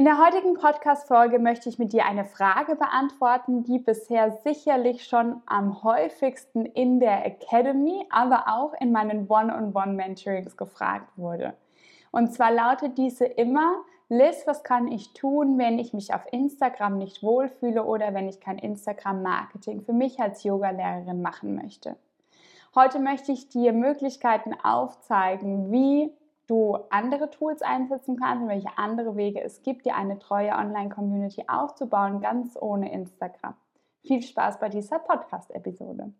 In der heutigen Podcast-Folge möchte ich mit dir eine Frage beantworten, die bisher sicherlich schon am häufigsten in der Academy, aber auch in meinen One-on-One-Mentorings gefragt wurde. Und zwar lautet diese immer, Liz, was kann ich tun, wenn ich mich auf Instagram nicht wohlfühle oder wenn ich kein Instagram-Marketing für mich als Yogalehrerin machen möchte? Heute möchte ich dir Möglichkeiten aufzeigen, wie du andere Tools einsetzen kannst und welche andere Wege es gibt, dir eine treue Online-Community aufzubauen, ganz ohne Instagram. Viel Spaß bei dieser Podcast-Episode.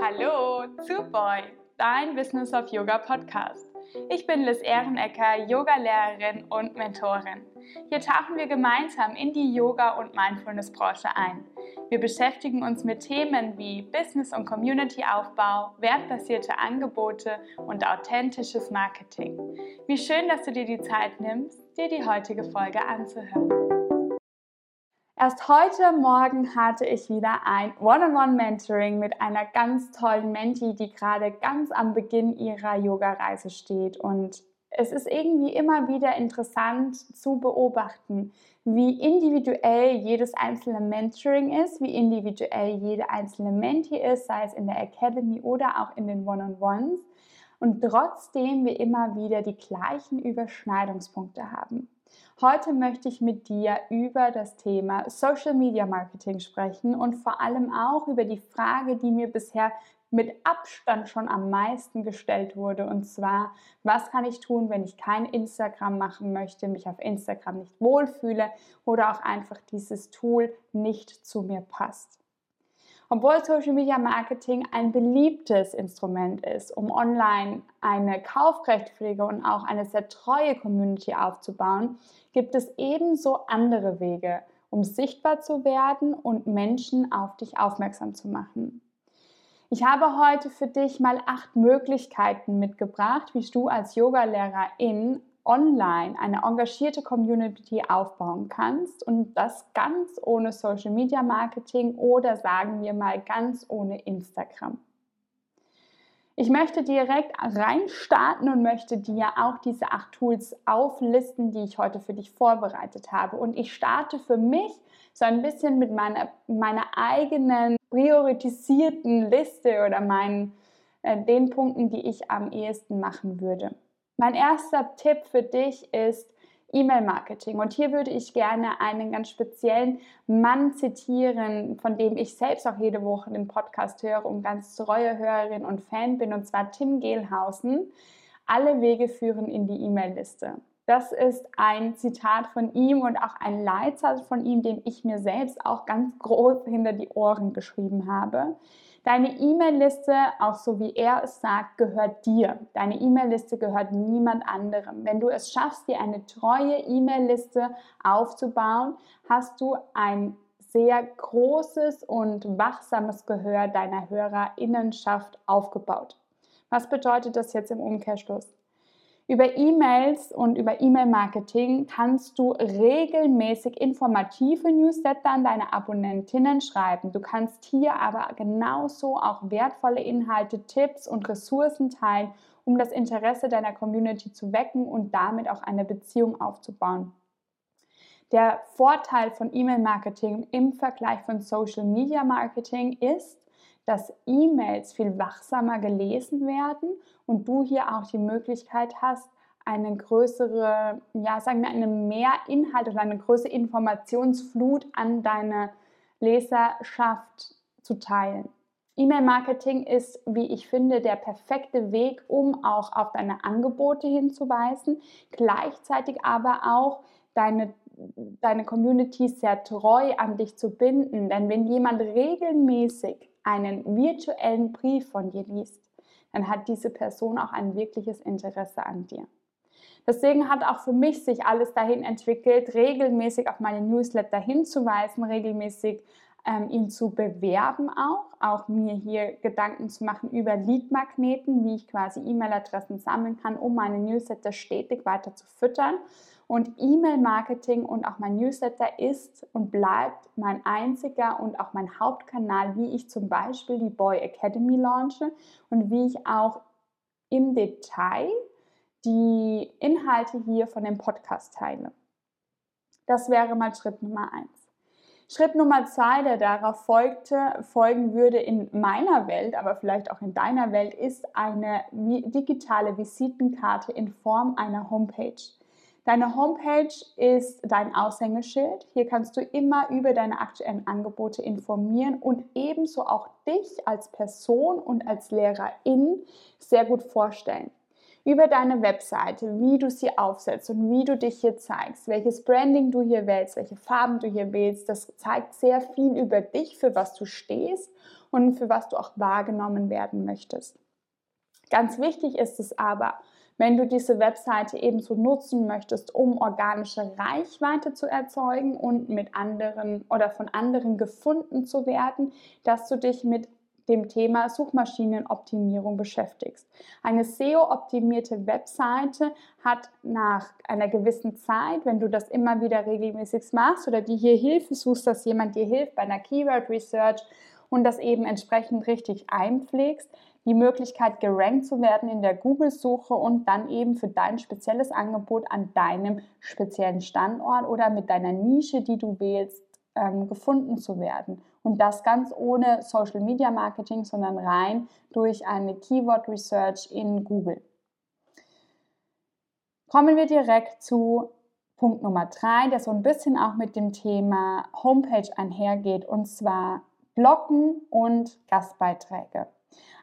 Hallo zu Boy, dein Business of Yoga Podcast. Ich bin Liz Ehrenecker, Yogalehrerin und Mentorin. Hier tauchen wir gemeinsam in die Yoga- und Mindfulness-Branche ein. Wir beschäftigen uns mit Themen wie Business- und Community-Aufbau, wertbasierte Angebote und authentisches Marketing. Wie schön, dass du dir die Zeit nimmst, dir die heutige Folge anzuhören. Erst heute Morgen hatte ich wieder ein One-on-One-Mentoring mit einer ganz tollen Menti, die gerade ganz am Beginn ihrer Yoga-Reise steht. Und es ist irgendwie immer wieder interessant zu beobachten, wie individuell jedes einzelne Mentoring ist, wie individuell jede einzelne Menti ist, sei es in der Academy oder auch in den One-on-Ones. Und trotzdem wir immer wieder die gleichen Überschneidungspunkte haben. Heute möchte ich mit dir über das Thema Social Media Marketing sprechen und vor allem auch über die Frage, die mir bisher mit Abstand schon am meisten gestellt wurde. Und zwar, was kann ich tun, wenn ich kein Instagram machen möchte, mich auf Instagram nicht wohlfühle oder auch einfach dieses Tool nicht zu mir passt. Obwohl Social Media Marketing ein beliebtes Instrument ist, um online eine kaufrechtpflege und auch eine sehr treue Community aufzubauen, gibt es ebenso andere Wege, um sichtbar zu werden und Menschen auf dich aufmerksam zu machen. Ich habe heute für dich mal acht Möglichkeiten mitgebracht, wie du als Yogalehrerin online eine engagierte Community aufbauen kannst und das ganz ohne Social Media Marketing oder sagen wir mal ganz ohne Instagram. Ich möchte direkt reinstarten und möchte dir auch diese acht Tools auflisten, die ich heute für dich vorbereitet habe. Und ich starte für mich so ein bisschen mit meiner, meiner eigenen priorisierten Liste oder meinen, äh, den Punkten, die ich am ehesten machen würde. Mein erster Tipp für dich ist E-Mail-Marketing. Und hier würde ich gerne einen ganz speziellen Mann zitieren, von dem ich selbst auch jede Woche den Podcast höre und ganz treue Hörerin und Fan bin, und zwar Tim Gehlhausen. Alle Wege führen in die E-Mail-Liste. Das ist ein Zitat von ihm und auch ein Leitsatz von ihm, den ich mir selbst auch ganz groß hinter die Ohren geschrieben habe. Deine E-Mail-Liste, auch so wie er es sagt, gehört dir. Deine E-Mail-Liste gehört niemand anderem. Wenn du es schaffst, dir eine treue E-Mail-Liste aufzubauen, hast du ein sehr großes und wachsames Gehör deiner Hörerinnenschaft aufgebaut. Was bedeutet das jetzt im Umkehrschluss? Über E-Mails und über E-Mail-Marketing kannst du regelmäßig informative Newsletter an deine Abonnentinnen schreiben. Du kannst hier aber genauso auch wertvolle Inhalte, Tipps und Ressourcen teilen, um das Interesse deiner Community zu wecken und damit auch eine Beziehung aufzubauen. Der Vorteil von E-Mail-Marketing im Vergleich von Social-Media-Marketing ist, dass E-Mails viel wachsamer gelesen werden und du hier auch die Möglichkeit hast, eine größere, ja, sagen wir, eine mehr Inhalt oder eine größere Informationsflut an deine Leserschaft zu teilen. E-Mail-Marketing ist, wie ich finde, der perfekte Weg, um auch auf deine Angebote hinzuweisen, gleichzeitig aber auch deine, deine Community sehr treu an dich zu binden. Denn wenn jemand regelmäßig einen virtuellen Brief von dir liest, dann hat diese Person auch ein wirkliches Interesse an dir. Deswegen hat auch für mich sich alles dahin entwickelt, regelmäßig auf meine Newsletter hinzuweisen, regelmäßig ähm, ihn zu bewerben auch, auch mir hier Gedanken zu machen über Leadmagneten, wie ich quasi E-Mail-Adressen sammeln kann, um meine Newsletter stetig weiter zu füttern. Und E-Mail-Marketing und auch mein Newsletter ist und bleibt mein einziger und auch mein Hauptkanal, wie ich zum Beispiel die Boy Academy launche und wie ich auch im Detail die Inhalte hier von dem Podcast teile. Das wäre mal Schritt Nummer eins. Schritt Nummer zwei, der darauf folgte, folgen würde in meiner Welt, aber vielleicht auch in deiner Welt, ist eine digitale Visitenkarte in Form einer Homepage. Deine Homepage ist dein Aushängeschild. Hier kannst du immer über deine aktuellen Angebote informieren und ebenso auch dich als Person und als Lehrerin sehr gut vorstellen über deine Webseite, wie du sie aufsetzt und wie du dich hier zeigst, welches Branding du hier wählst, welche Farben du hier wählst, das zeigt sehr viel über dich, für was du stehst und für was du auch wahrgenommen werden möchtest. Ganz wichtig ist es aber, wenn du diese Webseite ebenso nutzen möchtest, um organische Reichweite zu erzeugen und mit anderen oder von anderen gefunden zu werden, dass du dich mit dem Thema Suchmaschinenoptimierung beschäftigst. Eine SEO-optimierte Webseite hat nach einer gewissen Zeit, wenn du das immer wieder regelmäßig machst oder dir hier Hilfe suchst, dass jemand dir hilft bei einer Keyword Research und das eben entsprechend richtig einpflegst, die Möglichkeit gerankt zu werden in der Google-Suche und dann eben für dein spezielles Angebot an deinem speziellen Standort oder mit deiner Nische, die du wählst, ähm, gefunden zu werden. Und das ganz ohne Social Media Marketing, sondern rein durch eine Keyword Research in Google. Kommen wir direkt zu Punkt Nummer drei, der so ein bisschen auch mit dem Thema Homepage einhergeht, und zwar Bloggen und Gastbeiträge.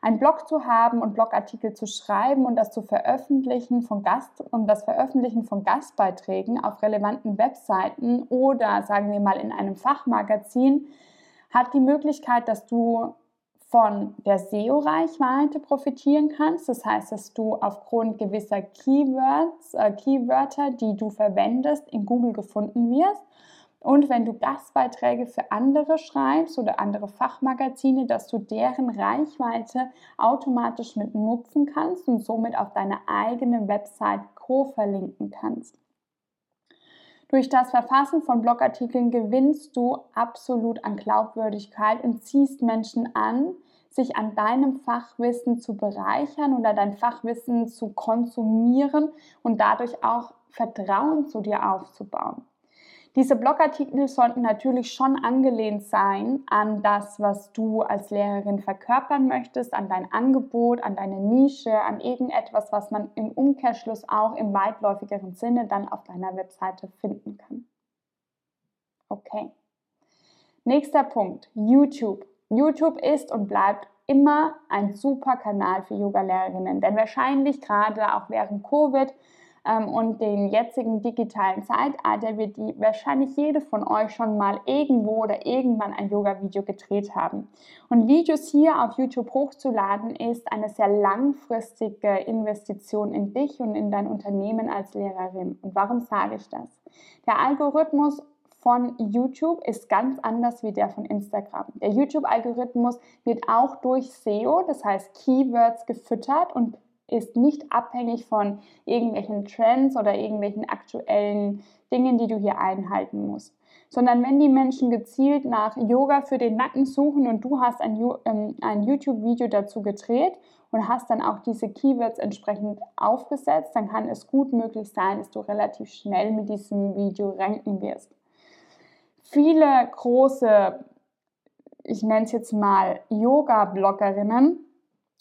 Ein Blog zu haben und Blogartikel zu schreiben und das zu veröffentlichen von Gast und das Veröffentlichen von Gastbeiträgen auf relevanten Webseiten oder sagen wir mal in einem Fachmagazin hat die Möglichkeit, dass du von der SEO-Reichweite profitieren kannst. Das heißt, dass du aufgrund gewisser Keywords, äh, Keywörter, die du verwendest, in Google gefunden wirst. Und wenn du Gastbeiträge für andere schreibst oder andere Fachmagazine, dass du deren Reichweite automatisch mit nutzen kannst und somit auf deine eigene Website co-verlinken kannst. Durch das Verfassen von Blogartikeln gewinnst du absolut an Glaubwürdigkeit und ziehst Menschen an, sich an deinem Fachwissen zu bereichern oder dein Fachwissen zu konsumieren und dadurch auch Vertrauen zu dir aufzubauen. Diese Blogartikel sollten natürlich schon angelehnt sein an das, was du als Lehrerin verkörpern möchtest, an dein Angebot, an deine Nische, an irgendetwas, was man im Umkehrschluss auch im weitläufigeren Sinne dann auf deiner Webseite finden kann. Okay. Nächster Punkt, YouTube. YouTube ist und bleibt immer ein super Kanal für Yoga-Lehrerinnen, denn wahrscheinlich gerade auch während Covid ähm, und den jetzigen digitalen Zeitalter wird die wahrscheinlich jede von euch schon mal irgendwo oder irgendwann ein Yoga-Video gedreht haben. Und Videos hier auf YouTube hochzuladen ist eine sehr langfristige Investition in dich und in dein Unternehmen als Lehrerin. Und warum sage ich das? Der Algorithmus von YouTube ist ganz anders wie der von Instagram. Der YouTube-Algorithmus wird auch durch SEO, das heißt Keywords, gefüttert und ist nicht abhängig von irgendwelchen Trends oder irgendwelchen aktuellen Dingen, die du hier einhalten musst. Sondern wenn die Menschen gezielt nach Yoga für den Nacken suchen und du hast ein, ähm, ein YouTube-Video dazu gedreht und hast dann auch diese Keywords entsprechend aufgesetzt, dann kann es gut möglich sein, dass du relativ schnell mit diesem Video ranken wirst. Viele große, ich nenne es jetzt mal Yoga-Bloggerinnen,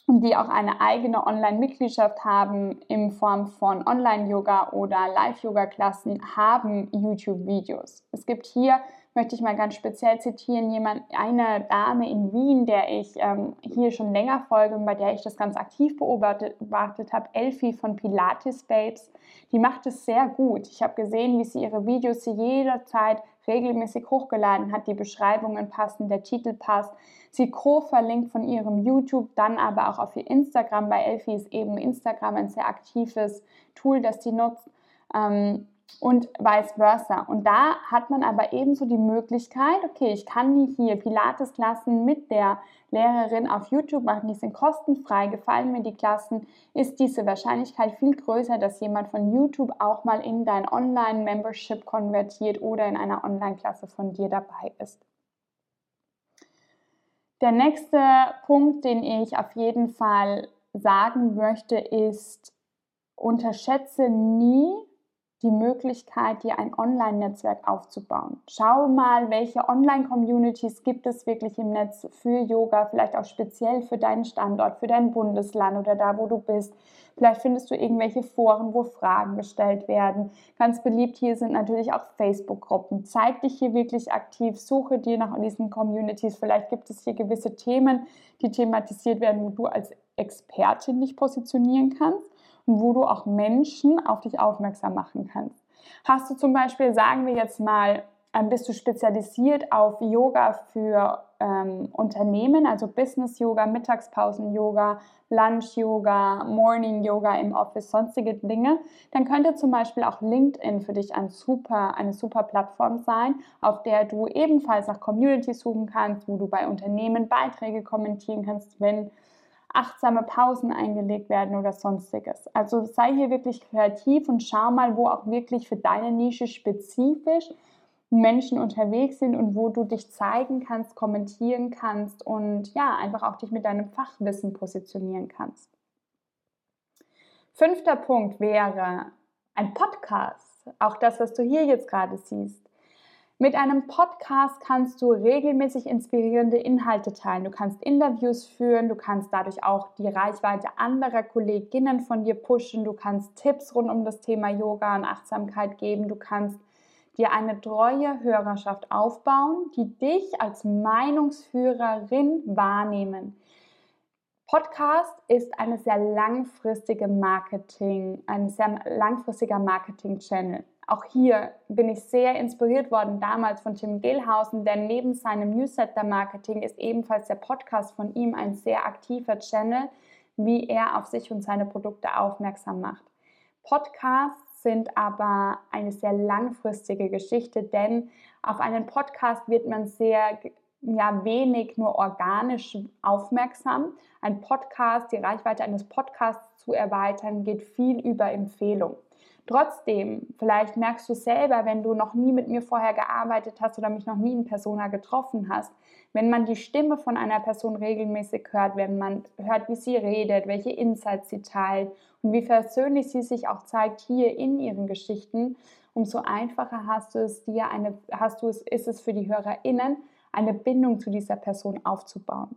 die auch eine eigene Online-Mitgliedschaft haben in Form von Online-Yoga oder Live-Yoga-Klassen, haben YouTube-Videos. Es gibt hier, möchte ich mal ganz speziell zitieren, jemand, eine Dame in Wien, der ich ähm, hier schon länger folge und bei der ich das ganz aktiv beobachtet, beobachtet habe, Elfie von Pilates Babes. Die macht es sehr gut. Ich habe gesehen, wie sie ihre Videos jederzeit regelmäßig hochgeladen hat, die Beschreibungen passen, der Titel passt. Sie co-verlinkt von ihrem YouTube, dann aber auch auf ihr Instagram. Bei Elfie ist eben Instagram ein sehr aktives Tool, das sie nutzt. Ähm, und vice versa. Und da hat man aber ebenso die Möglichkeit, okay, ich kann hier Pilates-Klassen mit der Lehrerin auf YouTube machen, die sind kostenfrei, gefallen mir die Klassen, ist diese Wahrscheinlichkeit viel größer, dass jemand von YouTube auch mal in dein Online-Membership konvertiert oder in einer Online-Klasse von dir dabei ist. Der nächste Punkt, den ich auf jeden Fall sagen möchte, ist, unterschätze nie die Möglichkeit, dir ein Online-Netzwerk aufzubauen. Schau mal, welche Online-Communities gibt es wirklich im Netz für Yoga, vielleicht auch speziell für deinen Standort, für dein Bundesland oder da, wo du bist. Vielleicht findest du irgendwelche Foren, wo Fragen gestellt werden. Ganz beliebt hier sind natürlich auch Facebook-Gruppen. Zeig dich hier wirklich aktiv, suche dir nach diesen Communities. Vielleicht gibt es hier gewisse Themen, die thematisiert werden, wo du als Expertin dich positionieren kannst wo du auch Menschen auf dich aufmerksam machen kannst. Hast du zum Beispiel, sagen wir jetzt mal, ähm, bist du spezialisiert auf Yoga für ähm, Unternehmen, also Business Yoga, Mittagspausen Yoga, Lunch Yoga, Morning Yoga im Office, sonstige Dinge, dann könnte zum Beispiel auch LinkedIn für dich ein super, eine super Plattform sein, auf der du ebenfalls nach Community suchen kannst, wo du bei Unternehmen Beiträge kommentieren kannst, wenn achtsame Pausen eingelegt werden oder sonstiges. Also sei hier wirklich kreativ und schau mal, wo auch wirklich für deine Nische spezifisch Menschen unterwegs sind und wo du dich zeigen kannst, kommentieren kannst und ja, einfach auch dich mit deinem Fachwissen positionieren kannst. Fünfter Punkt wäre ein Podcast. Auch das, was du hier jetzt gerade siehst. Mit einem Podcast kannst du regelmäßig inspirierende Inhalte teilen. Du kannst Interviews führen, du kannst dadurch auch die Reichweite anderer Kolleginnen von dir pushen, du kannst Tipps rund um das Thema Yoga und Achtsamkeit geben, du kannst dir eine treue Hörerschaft aufbauen, die dich als Meinungsführerin wahrnehmen. Podcast ist eine sehr langfristige Marketing, ein sehr langfristiger Marketing-Channel. Auch hier bin ich sehr inspiriert worden damals von Tim Gehlhausen, denn neben seinem Newsletter-Marketing ist ebenfalls der Podcast von ihm ein sehr aktiver Channel, wie er auf sich und seine Produkte aufmerksam macht. Podcasts sind aber eine sehr langfristige Geschichte, denn auf einen Podcast wird man sehr ja, wenig nur organisch aufmerksam. Ein Podcast, die Reichweite eines Podcasts zu erweitern, geht viel über Empfehlung. Trotzdem, vielleicht merkst du selber, wenn du noch nie mit mir vorher gearbeitet hast oder mich noch nie in Persona getroffen hast, wenn man die Stimme von einer Person regelmäßig hört, wenn man hört, wie sie redet, welche Insights sie teilt und wie persönlich sie sich auch zeigt hier in ihren Geschichten, umso einfacher hast du es dir eine, hast du es, ist es für die HörerInnen, eine Bindung zu dieser Person aufzubauen.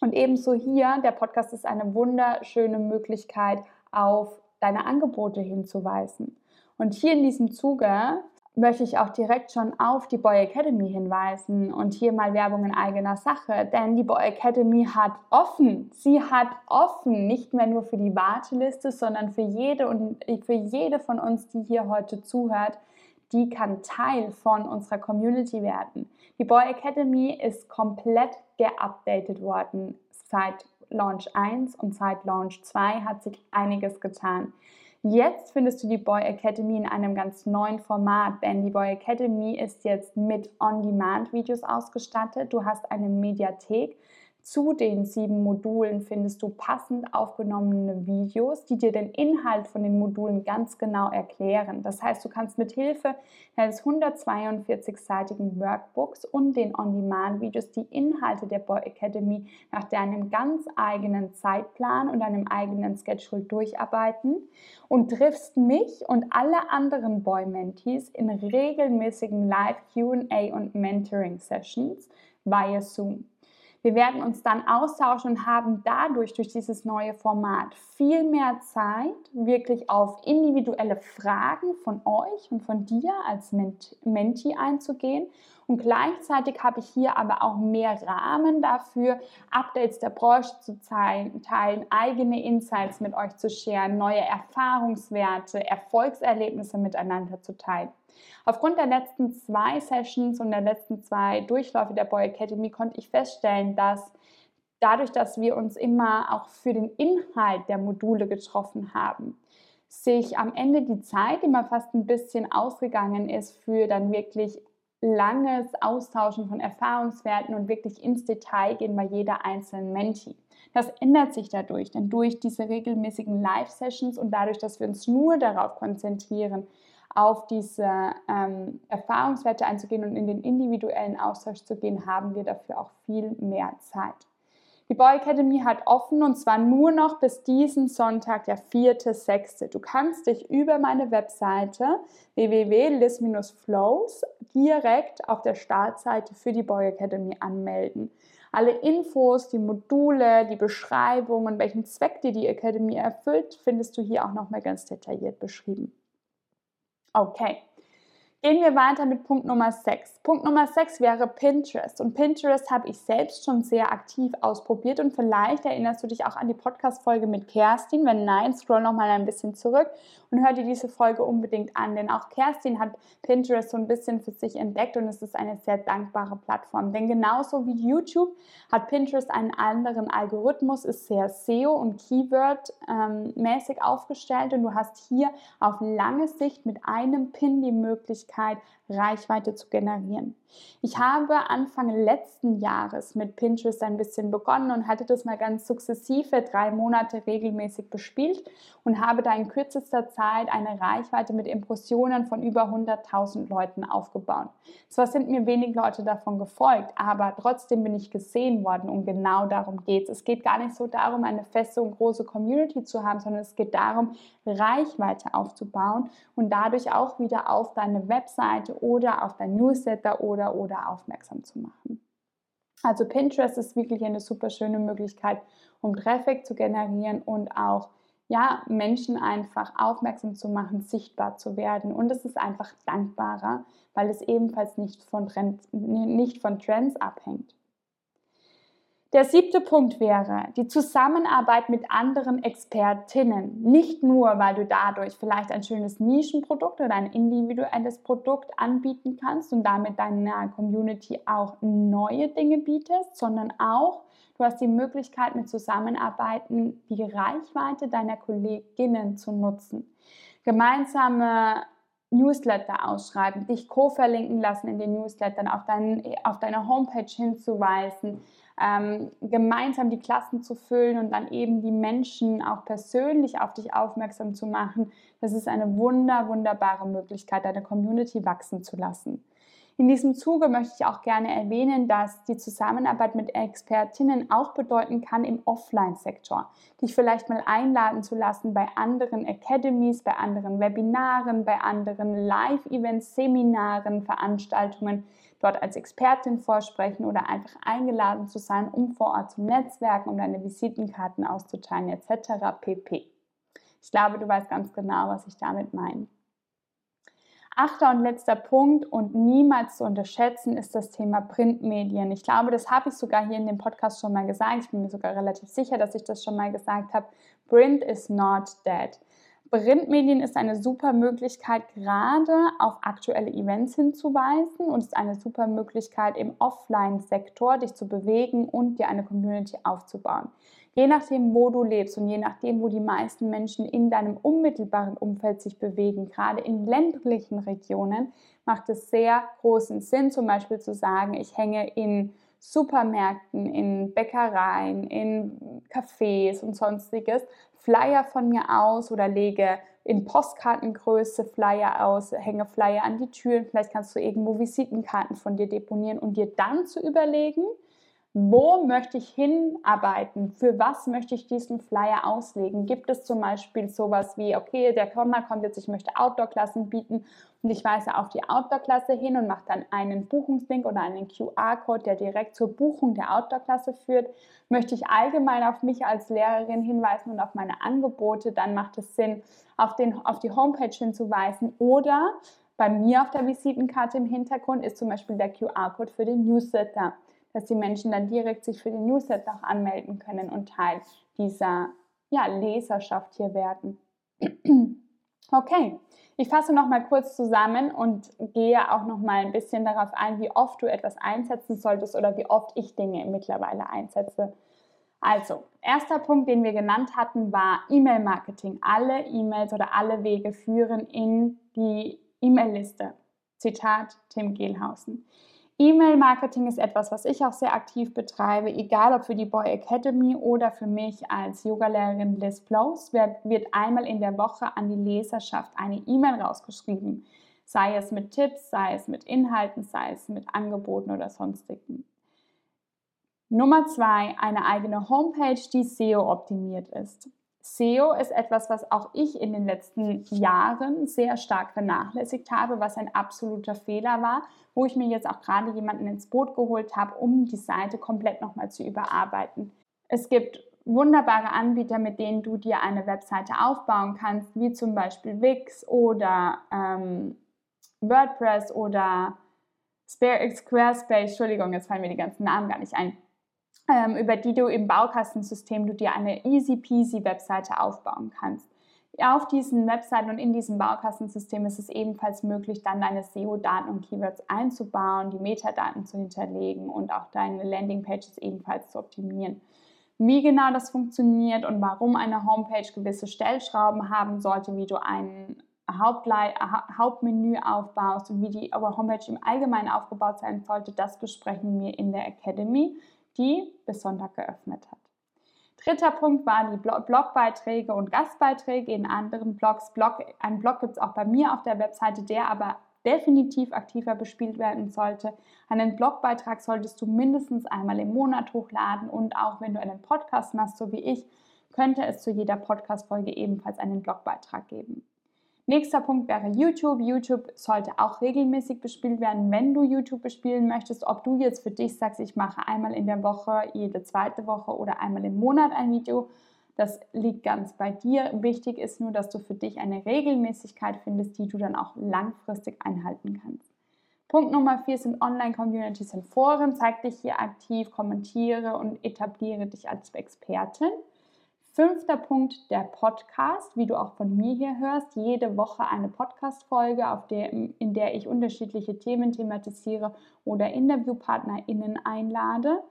Und ebenso hier, der Podcast ist eine wunderschöne Möglichkeit, auf deine Angebote hinzuweisen. Und hier in diesem Zuge möchte ich auch direkt schon auf die Boy Academy hinweisen und hier mal Werbung in eigener Sache, denn die Boy Academy hat offen, sie hat offen, nicht mehr nur für die Warteliste, sondern für jede und für jede von uns, die hier heute zuhört, die kann Teil von unserer Community werden. Die Boy Academy ist komplett geupdatet worden seit Launch 1 und seit Launch 2 hat sich einiges getan. Jetzt findest du die Boy Academy in einem ganz neuen Format, denn die Boy Academy ist jetzt mit On-Demand-Videos ausgestattet. Du hast eine Mediathek, zu den sieben Modulen findest du passend aufgenommene Videos, die dir den Inhalt von den Modulen ganz genau erklären. Das heißt, du kannst mit Hilfe eines 142-seitigen Workbooks und den On-Demand-Videos die Inhalte der Boy Academy nach deinem ganz eigenen Zeitplan und deinem eigenen Schedule durcharbeiten und triffst mich und alle anderen Boy-Mentees in regelmäßigen Live-QA und Mentoring-Sessions via Zoom. Wir werden uns dann austauschen und haben dadurch, durch dieses neue Format, viel mehr Zeit, wirklich auf individuelle Fragen von euch und von dir als Menti einzugehen. Und gleichzeitig habe ich hier aber auch mehr Rahmen dafür, Updates der Branche zu teilen, eigene Insights mit euch zu scheren, neue Erfahrungswerte, Erfolgserlebnisse miteinander zu teilen. Aufgrund der letzten zwei Sessions und der letzten zwei Durchläufe der Boy Academy konnte ich feststellen, dass dadurch, dass wir uns immer auch für den Inhalt der Module getroffen haben, sich am Ende die Zeit immer fast ein bisschen ausgegangen ist für dann wirklich langes Austauschen von Erfahrungswerten und wirklich ins Detail gehen bei jeder einzelnen Menti. Das ändert sich dadurch, denn durch diese regelmäßigen Live-Sessions und dadurch, dass wir uns nur darauf konzentrieren, auf diese ähm, Erfahrungswerte einzugehen und in den individuellen Austausch zu gehen, haben wir dafür auch viel mehr Zeit. Die Boy Academy hat offen und zwar nur noch bis diesen Sonntag, der 4.6. Du kannst dich über meine Webseite www.lis-flows direkt auf der Startseite für die Boy Academy anmelden. Alle Infos, die Module, die Beschreibungen, welchen Zweck dir die Academy erfüllt, findest du hier auch nochmal ganz detailliert beschrieben. Okay, Gehen wir weiter mit Punkt Nummer 6. Punkt Nummer 6 wäre Pinterest. Und Pinterest habe ich selbst schon sehr aktiv ausprobiert. Und vielleicht erinnerst du dich auch an die Podcast-Folge mit Kerstin. Wenn nein, scroll noch mal ein bisschen zurück und hör dir diese Folge unbedingt an. Denn auch Kerstin hat Pinterest so ein bisschen für sich entdeckt und es ist eine sehr dankbare Plattform. Denn genauso wie YouTube hat Pinterest einen anderen Algorithmus, ist sehr SEO und Keyword-mäßig ähm, aufgestellt. Und du hast hier auf lange Sicht mit einem Pin die Möglichkeit, Möglichkeit, Reichweite zu generieren. Ich habe Anfang letzten Jahres mit Pinterest ein bisschen begonnen und hatte das mal ganz sukzessive drei Monate regelmäßig bespielt und habe da in kürzester Zeit eine Reichweite mit Impressionen von über 100.000 Leuten aufgebaut. Zwar sind mir wenig Leute davon gefolgt, aber trotzdem bin ich gesehen worden und genau darum geht es. Es geht gar nicht so darum, eine feste und große Community zu haben, sondern es geht darum, Reichweite aufzubauen und dadurch auch wieder auf deine Webseite oder auf dein Newsletter oder oder aufmerksam zu machen. Also Pinterest ist wirklich eine super schöne Möglichkeit, um Traffic zu generieren und auch ja, Menschen einfach aufmerksam zu machen, sichtbar zu werden. Und es ist einfach dankbarer, weil es ebenfalls nicht von, Trends, nicht von Trends abhängt. Der siebte Punkt wäre die Zusammenarbeit mit anderen Expertinnen. Nicht nur, weil du dadurch vielleicht ein schönes Nischenprodukt oder ein individuelles Produkt anbieten kannst und damit deiner Community auch neue Dinge bietest, sondern auch, du hast die Möglichkeit mit Zusammenarbeiten die Reichweite deiner Kolleginnen zu nutzen. Gemeinsame Newsletter ausschreiben, dich co-verlinken lassen in den Newslettern, auf, dein, auf deine Homepage hinzuweisen, ähm, gemeinsam die Klassen zu füllen und dann eben die Menschen auch persönlich auf dich aufmerksam zu machen. Das ist eine wunder, wunderbare Möglichkeit, deine Community wachsen zu lassen. In diesem Zuge möchte ich auch gerne erwähnen, dass die Zusammenarbeit mit Expertinnen auch bedeuten kann im Offline-Sektor, dich vielleicht mal einladen zu lassen bei anderen Academies, bei anderen Webinaren, bei anderen Live-Events, Seminaren, Veranstaltungen, dort als Expertin vorsprechen oder einfach eingeladen zu sein, um vor Ort zu netzwerken, um deine Visitenkarten auszuteilen etc. pp. Ich glaube, du weißt ganz genau, was ich damit meine. Achter und letzter Punkt und niemals zu unterschätzen ist das Thema Printmedien. Ich glaube, das habe ich sogar hier in dem Podcast schon mal gesagt. Ich bin mir sogar relativ sicher, dass ich das schon mal gesagt habe. Print is not dead. Printmedien ist eine super Möglichkeit, gerade auf aktuelle Events hinzuweisen und ist eine super Möglichkeit, im Offline-Sektor dich zu bewegen und dir eine Community aufzubauen. Je nachdem, wo du lebst und je nachdem, wo die meisten Menschen in deinem unmittelbaren Umfeld sich bewegen, gerade in ländlichen Regionen, macht es sehr großen Sinn, zum Beispiel zu sagen, ich hänge in Supermärkten, in Bäckereien, in Cafés und sonstiges Flyer von mir aus oder lege in Postkartengröße Flyer aus, hänge Flyer an die Türen. Vielleicht kannst du irgendwo Visitenkarten von dir deponieren und dir dann zu überlegen, wo möchte ich hinarbeiten? Für was möchte ich diesen Flyer auslegen? Gibt es zum Beispiel sowas wie, okay, der Komma kommt jetzt, ich möchte Outdoor-Klassen bieten und ich weise auf die Outdoor-Klasse hin und mache dann einen Buchungslink oder einen QR-Code, der direkt zur Buchung der Outdoor-Klasse führt. Möchte ich allgemein auf mich als Lehrerin hinweisen und auf meine Angebote, dann macht es Sinn, auf, den, auf die Homepage hinzuweisen oder bei mir auf der Visitenkarte im Hintergrund ist zum Beispiel der QR-Code für den Newsletter dass die Menschen dann direkt sich für den Newsletter auch anmelden können und Teil dieser ja, Leserschaft hier werden. Okay, ich fasse noch mal kurz zusammen und gehe auch noch mal ein bisschen darauf ein, wie oft du etwas einsetzen solltest oder wie oft ich Dinge mittlerweile einsetze. Also, erster Punkt, den wir genannt hatten, war E-Mail-Marketing. Alle E-Mails oder alle Wege führen in die E-Mail-Liste. Zitat Tim Gehlhausen. E-Mail-Marketing ist etwas, was ich auch sehr aktiv betreibe, egal ob für die Boy Academy oder für mich als Yogalehrerin Liz Blows, wird, einmal in der Woche an die Leserschaft eine E-Mail rausgeschrieben. Sei es mit Tipps, sei es mit Inhalten, sei es mit Angeboten oder sonstigen. Nummer zwei, eine eigene Homepage, die SEO optimiert ist. SEO ist etwas, was auch ich in den letzten Jahren sehr stark vernachlässigt habe, was ein absoluter Fehler war, wo ich mir jetzt auch gerade jemanden ins Boot geholt habe, um die Seite komplett nochmal zu überarbeiten. Es gibt wunderbare Anbieter, mit denen du dir eine Webseite aufbauen kannst, wie zum Beispiel Wix oder ähm, WordPress oder Squarespace, Entschuldigung, jetzt fallen mir die ganzen Namen gar nicht ein über die du im Baukastensystem du dir eine easy peasy Webseite aufbauen kannst. Auf diesen Webseiten und in diesem Baukastensystem ist es ebenfalls möglich, dann deine SEO-Daten und Keywords einzubauen, die Metadaten zu hinterlegen und auch deine Landingpages ebenfalls zu optimieren. Wie genau das funktioniert und warum eine Homepage gewisse Stellschrauben haben sollte, wie du ein Hauptmenü aufbaust und wie die Homepage im Allgemeinen aufgebaut sein sollte, das besprechen wir in der Academy die bis Sonntag geöffnet hat. Dritter Punkt waren die Blogbeiträge und Gastbeiträge in anderen Blogs. Blog, ein Blog gibt es auch bei mir auf der Webseite, der aber definitiv aktiver bespielt werden sollte. Einen Blogbeitrag solltest du mindestens einmal im Monat hochladen und auch wenn du einen Podcast machst, so wie ich, könnte es zu jeder Podcast-Folge ebenfalls einen Blogbeitrag geben. Nächster Punkt wäre YouTube. YouTube sollte auch regelmäßig bespielt werden, wenn du YouTube bespielen möchtest. Ob du jetzt für dich sagst, ich mache einmal in der Woche, jede zweite Woche oder einmal im Monat ein Video, das liegt ganz bei dir. Wichtig ist nur, dass du für dich eine Regelmäßigkeit findest, die du dann auch langfristig einhalten kannst. Punkt Nummer vier sind Online-Communities und Foren. Zeig dich hier aktiv, kommentiere und etabliere dich als Expertin. Fünfter Punkt, der Podcast, wie du auch von mir hier hörst. Jede Woche eine Podcast-Folge, in der ich unterschiedliche Themen thematisiere oder InterviewpartnerInnen einlade.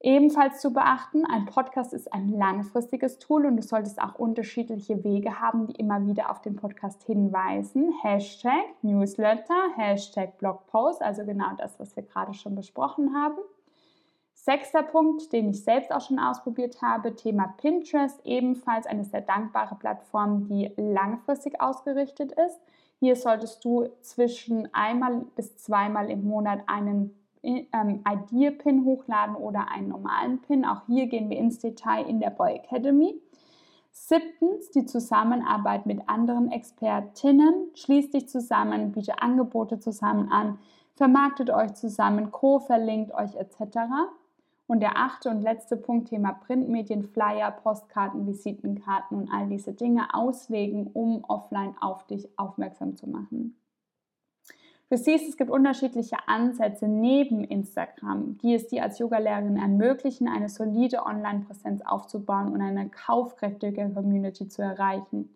Ebenfalls zu beachten, ein Podcast ist ein langfristiges Tool und du solltest auch unterschiedliche Wege haben, die immer wieder auf den Podcast hinweisen. Hashtag Newsletter, Hashtag Blogpost, also genau das, was wir gerade schon besprochen haben. Sechster Punkt, den ich selbst auch schon ausprobiert habe, Thema Pinterest, ebenfalls eine sehr dankbare Plattform, die langfristig ausgerichtet ist. Hier solltest du zwischen einmal bis zweimal im Monat einen ähm, Idea-Pin hochladen oder einen normalen Pin. Auch hier gehen wir ins Detail in der Boy Academy. Siebtens, die Zusammenarbeit mit anderen Expertinnen. Schließt dich zusammen, bietet Angebote zusammen an, vermarktet euch zusammen, co-verlinkt euch etc. Und der achte und letzte Punkt, Thema Printmedien, Flyer, Postkarten, Visitenkarten und all diese Dinge auslegen, um offline auf dich aufmerksam zu machen. Du siehst, es gibt unterschiedliche Ansätze neben Instagram, die es dir als Yogalehrerin ermöglichen, eine solide Online-Präsenz aufzubauen und eine kaufkräftige Community zu erreichen.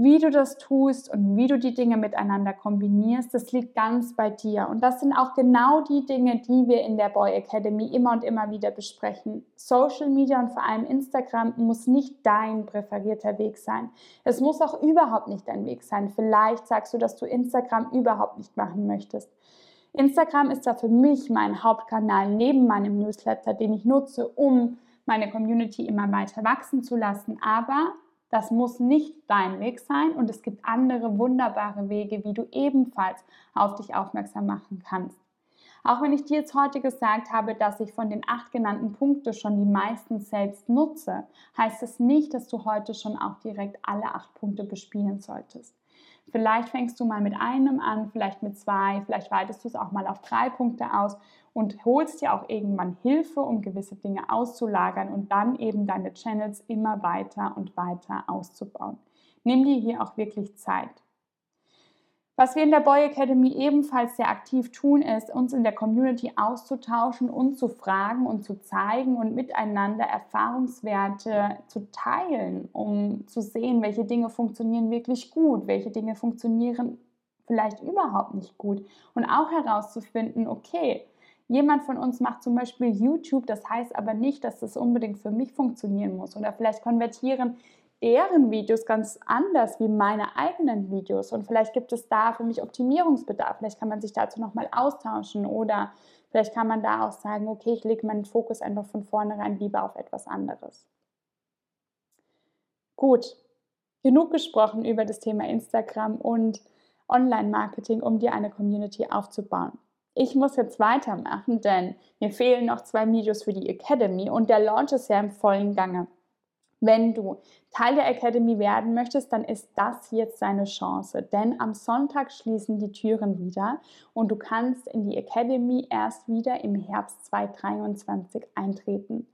Wie du das tust und wie du die Dinge miteinander kombinierst, das liegt ganz bei dir. Und das sind auch genau die Dinge, die wir in der Boy Academy immer und immer wieder besprechen. Social Media und vor allem Instagram muss nicht dein präferierter Weg sein. Es muss auch überhaupt nicht dein Weg sein. Vielleicht sagst du, dass du Instagram überhaupt nicht machen möchtest. Instagram ist da für mich mein Hauptkanal neben meinem Newsletter, den ich nutze, um meine Community immer weiter wachsen zu lassen. Aber das muss nicht dein Weg sein und es gibt andere wunderbare Wege, wie du ebenfalls auf dich aufmerksam machen kannst. Auch wenn ich dir jetzt heute gesagt habe, dass ich von den acht genannten Punkten schon die meisten selbst nutze, heißt es das nicht, dass du heute schon auch direkt alle acht Punkte bespielen solltest. Vielleicht fängst du mal mit einem an, vielleicht mit zwei, vielleicht weitest du es auch mal auf drei Punkte aus und holst dir auch irgendwann Hilfe, um gewisse Dinge auszulagern und dann eben deine Channels immer weiter und weiter auszubauen. Nimm dir hier auch wirklich Zeit. Was wir in der Boy Academy ebenfalls sehr aktiv tun, ist, uns in der Community auszutauschen und zu fragen und zu zeigen und miteinander Erfahrungswerte zu teilen, um zu sehen, welche Dinge funktionieren wirklich gut, welche Dinge funktionieren vielleicht überhaupt nicht gut und auch herauszufinden, okay, Jemand von uns macht zum Beispiel YouTube, das heißt aber nicht, dass das unbedingt für mich funktionieren muss. Oder vielleicht konvertieren deren Videos ganz anders wie meine eigenen Videos. Und vielleicht gibt es da für mich Optimierungsbedarf. Vielleicht kann man sich dazu nochmal austauschen oder vielleicht kann man da auch sagen, okay, ich lege meinen Fokus einfach von vornherein lieber auf etwas anderes. Gut, genug gesprochen über das Thema Instagram und Online-Marketing, um dir eine Community aufzubauen. Ich muss jetzt weitermachen, denn mir fehlen noch zwei Videos für die Academy und der Launch ist ja im vollen Gange. Wenn du Teil der Academy werden möchtest, dann ist das jetzt deine Chance, denn am Sonntag schließen die Türen wieder und du kannst in die Academy erst wieder im Herbst 2023 eintreten.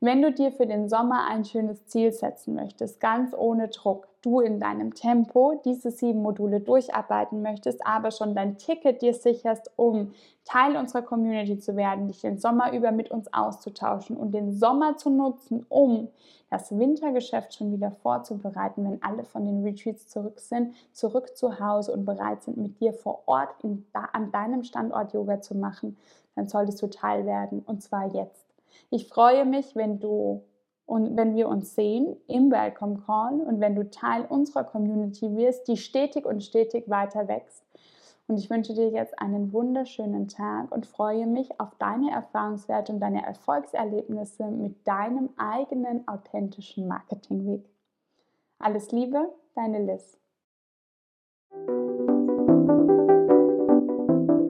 Wenn du dir für den Sommer ein schönes Ziel setzen möchtest, ganz ohne Druck, du in deinem Tempo diese sieben Module durcharbeiten möchtest, aber schon dein Ticket dir sicherst, um Teil unserer Community zu werden, dich den Sommer über mit uns auszutauschen und den Sommer zu nutzen, um das Wintergeschäft schon wieder vorzubereiten, wenn alle von den Retreats zurück sind, zurück zu Hause und bereit sind, mit dir vor Ort in, an deinem Standort Yoga zu machen, dann solltest du Teil werden und zwar jetzt. Ich freue mich, wenn du und wenn wir uns sehen im Welcome Call und wenn du Teil unserer Community wirst, die stetig und stetig weiter wächst. Und ich wünsche dir jetzt einen wunderschönen Tag und freue mich auf deine Erfahrungswerte und deine Erfolgserlebnisse mit deinem eigenen authentischen Marketingweg. Alles Liebe, deine Liz.